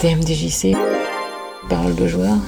TMDJC parole de joie.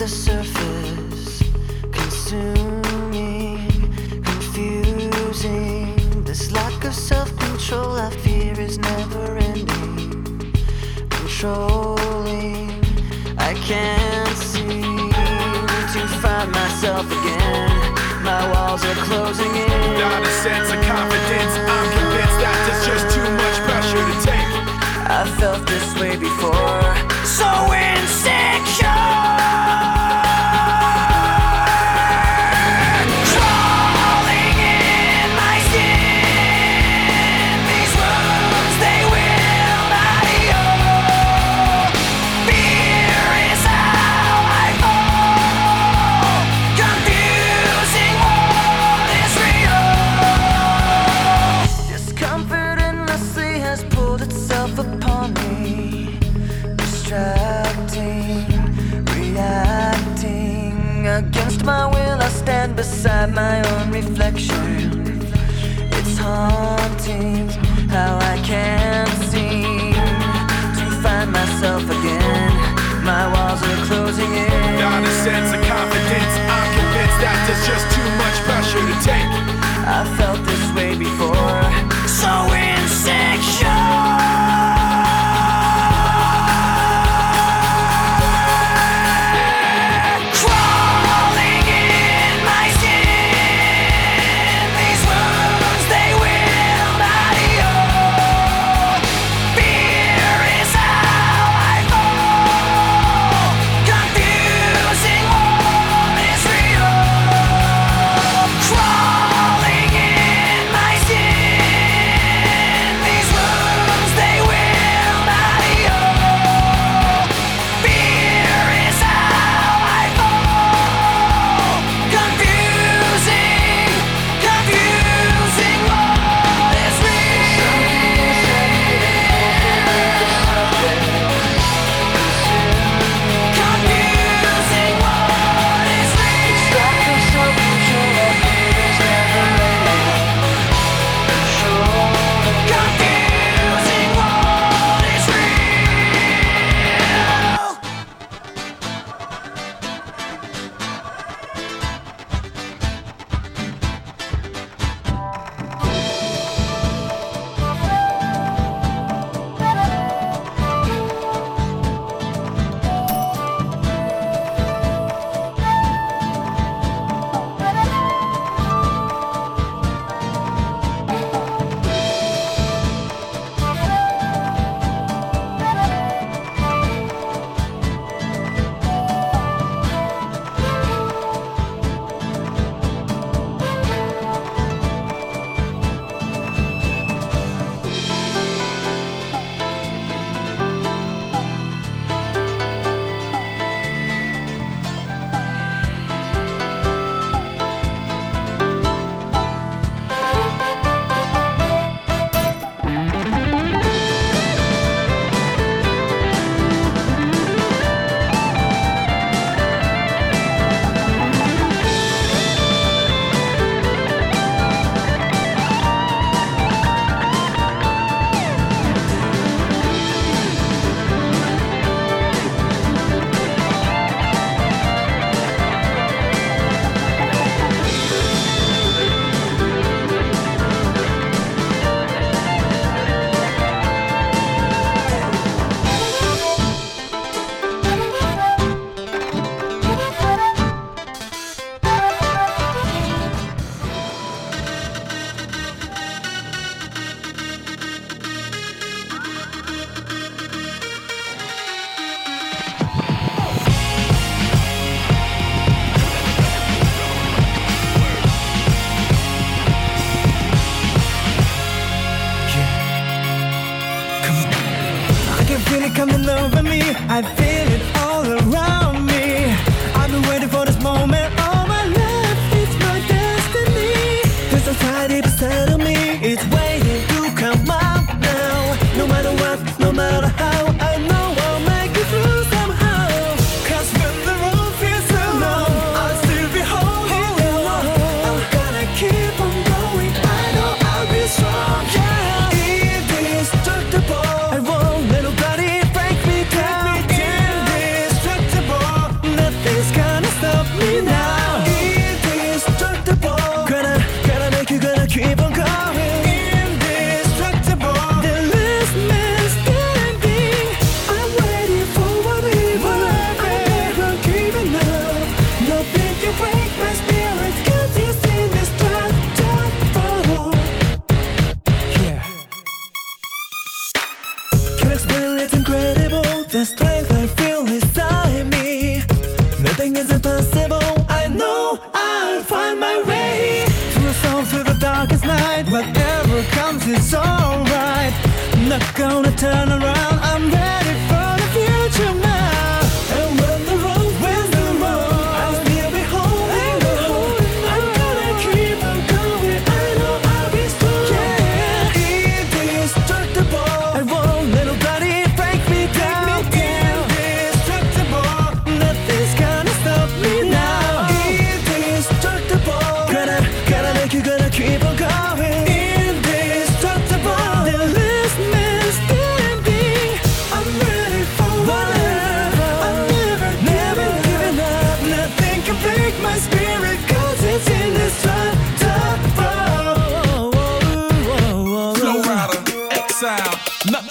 The surface, it all the strength I feel inside me. Nothing is impossible. I know I'll find my way. to the soul, through the darkest night, whatever comes, it's alright. Not gonna turn around.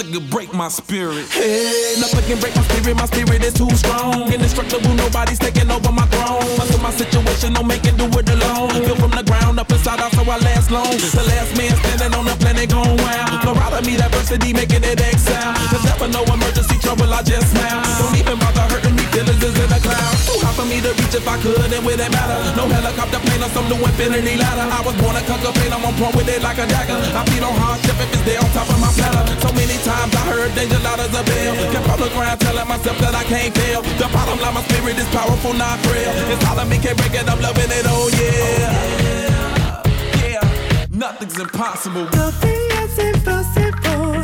Could break my spirit. Hey, nothing can break my spirit. My spirit is too strong. Indestructible, nobody's taking over my throne. Muscle my situation, make it do it alone. Built from the ground up inside out, so I last long. The last man standing on the planet gone wild. Flo Rida, me diversity, making it exile. There's never no emergency trouble, I just smile. Don't even bother hurting me, feelings is in the clouds. Too hard for me to reach if I could, and it matter. No helicopter plane or some new infinity ladder. I was born a conquer pain, I'm on point with it like a dagger. I feed on hardship if it's there on top of my platter. So many times I heard danger loud as a bell. Kept on the ground telling myself that I can't fail. The bottom line, my spirit is powerful, not frail. It's all of me, can't break it, I'm loving it, oh, oh yeah. Yeah, nothing's impossible. Nothing is impossible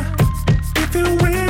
if you really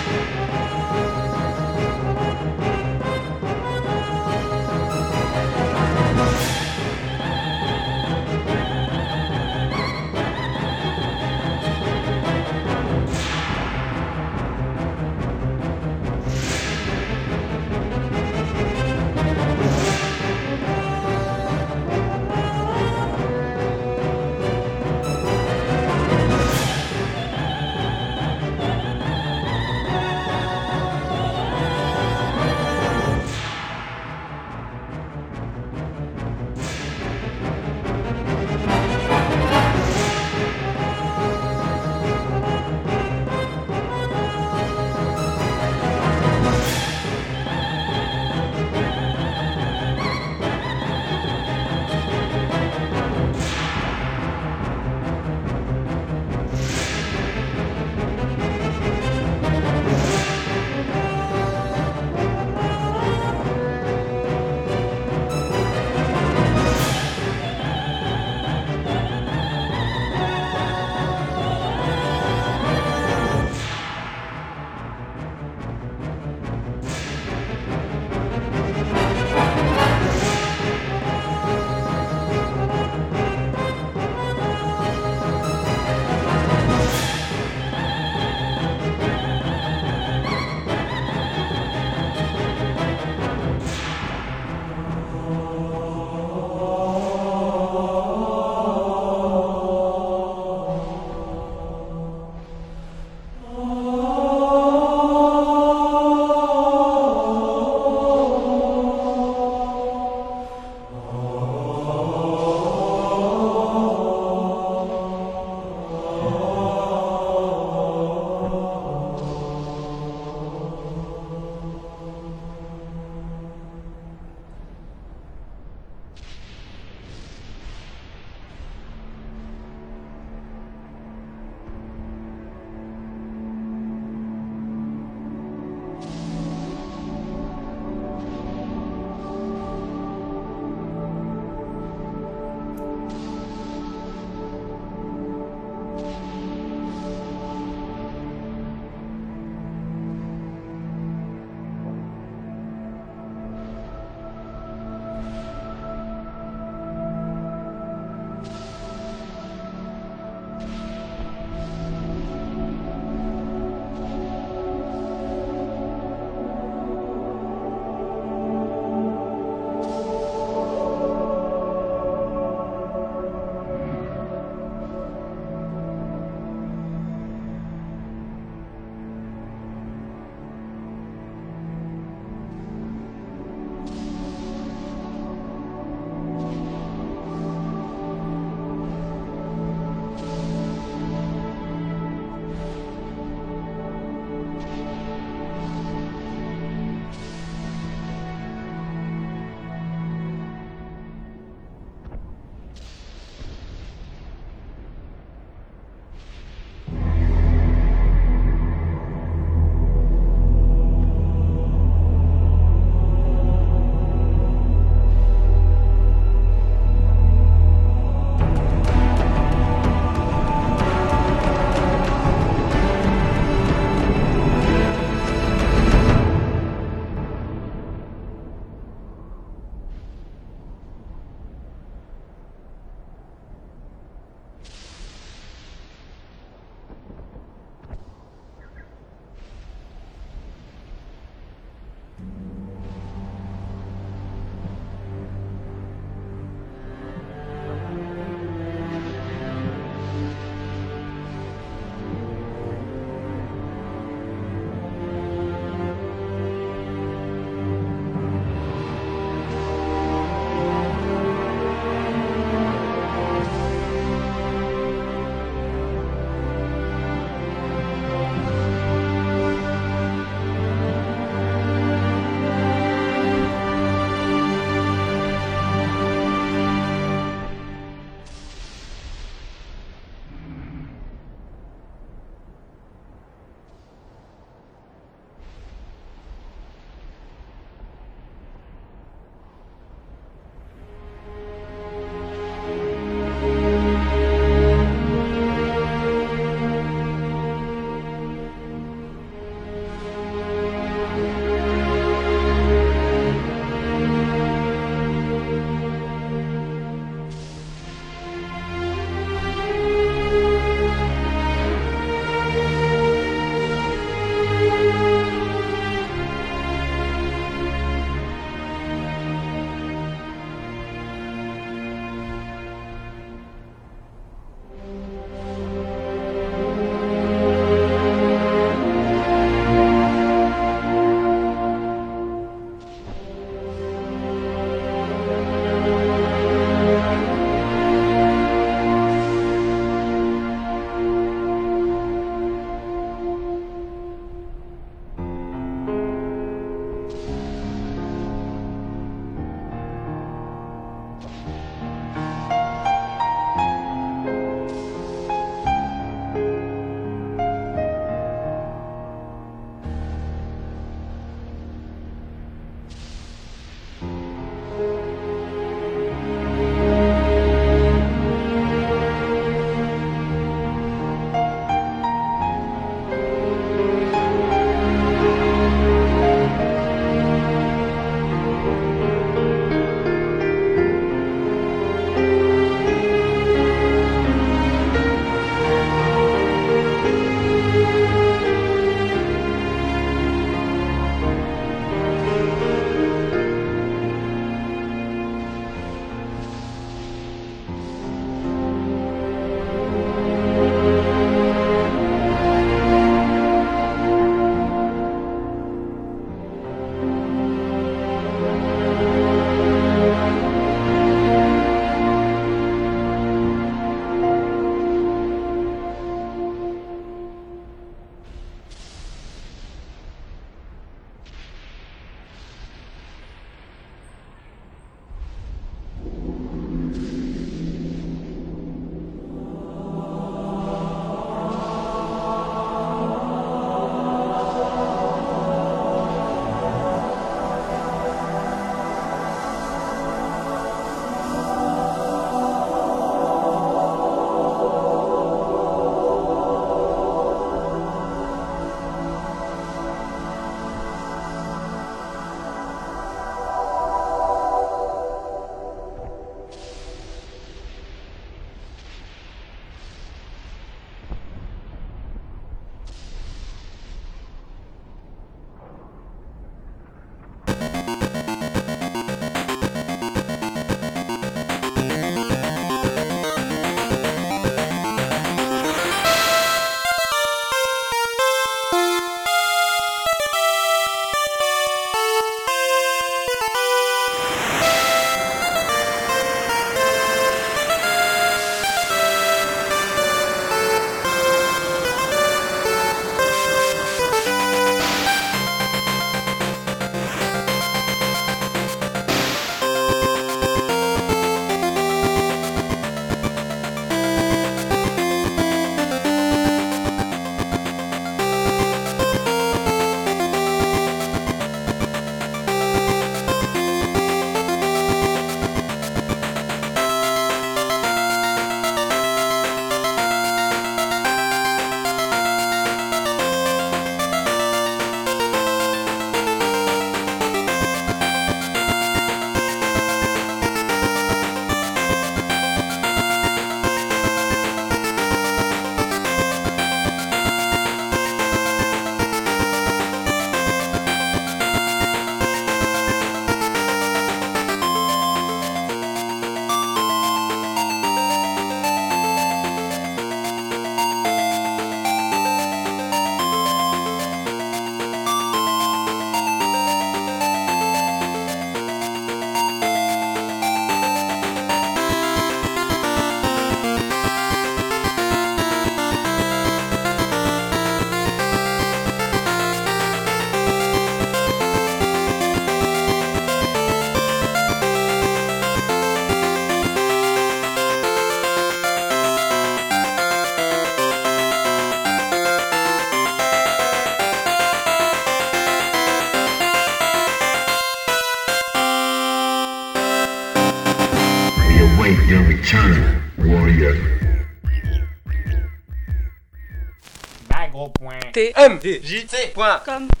JT.com